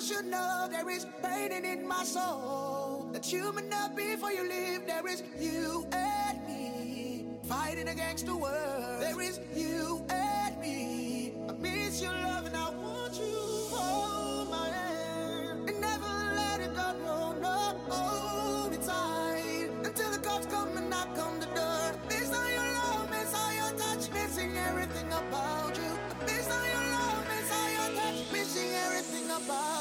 You should know there is pain in my soul. That you may not be for you leave. There is you and me fighting against the world. There is you and me. I miss your love and I want you. Hold my hand and never let it go. No, no, hold it tight until the cops come and knock on the door. This how your love, miss how your touch, missing everything about you. This how your love, miss how your touch, missing everything about.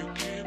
Some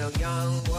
to young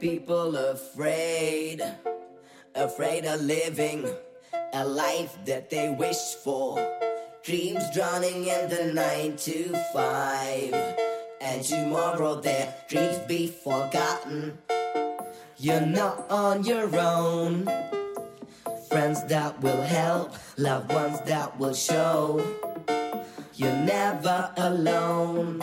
people afraid, afraid of living a life that they wish for. Dreams drowning in the nine to five, and tomorrow their dreams be forgotten. You're not on your own. Friends that will help, loved ones that will show. You're never alone.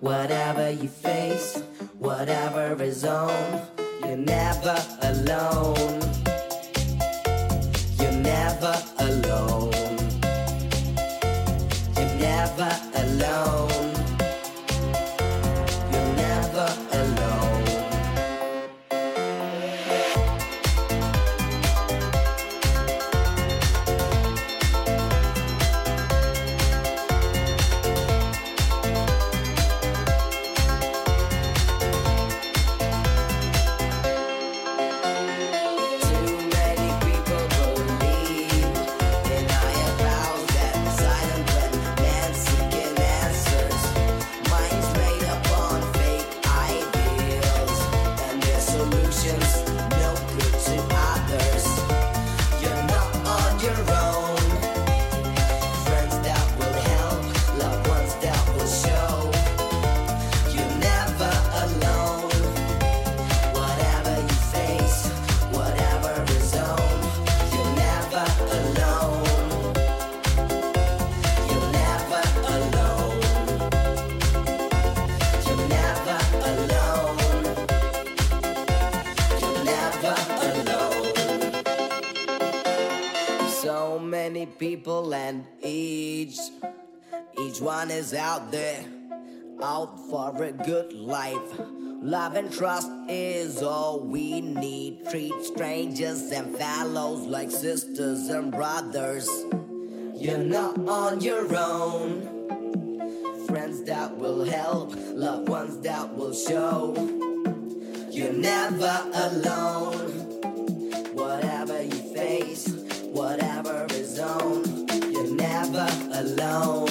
Whatever you face, whatever is on, you're never alone. You're never alone. You're never one is out there out for a good life. Love and trust is all we need. Treat strangers and fellows like sisters and brothers. You're not on your own. Friends that will help, loved ones that will show. You're never alone. Whatever you face, whatever is on, you're never alone.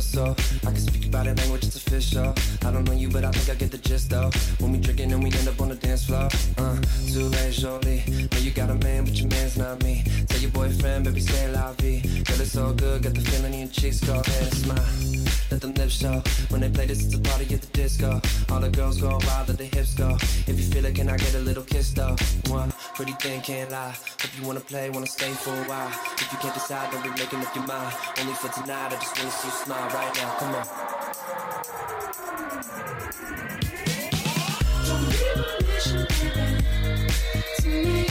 Feel so? I can speak about it, language it's official. I don't know you, but I think I get the gist though. When we drinking and we end up on the dance floor. Uh, too late, Jolie. Know you got a man, but your man's not me. Tell your boyfriend, baby, say la vie. Girl, it's all good, got the feeling in your cheeks, go ahead and smile. Let them lips show. When they play this, it's a party at the disco. All the girls go wild, let the hips go. If you feel it, can I get a little kiss though? One pretty thing, can't lie. Hope you wanna play, wanna stay for a while. If you can't decide, don't be making up your mind. Only for tonight, I just wanna see you smile right now. Come on. Don't need permission, baby, to make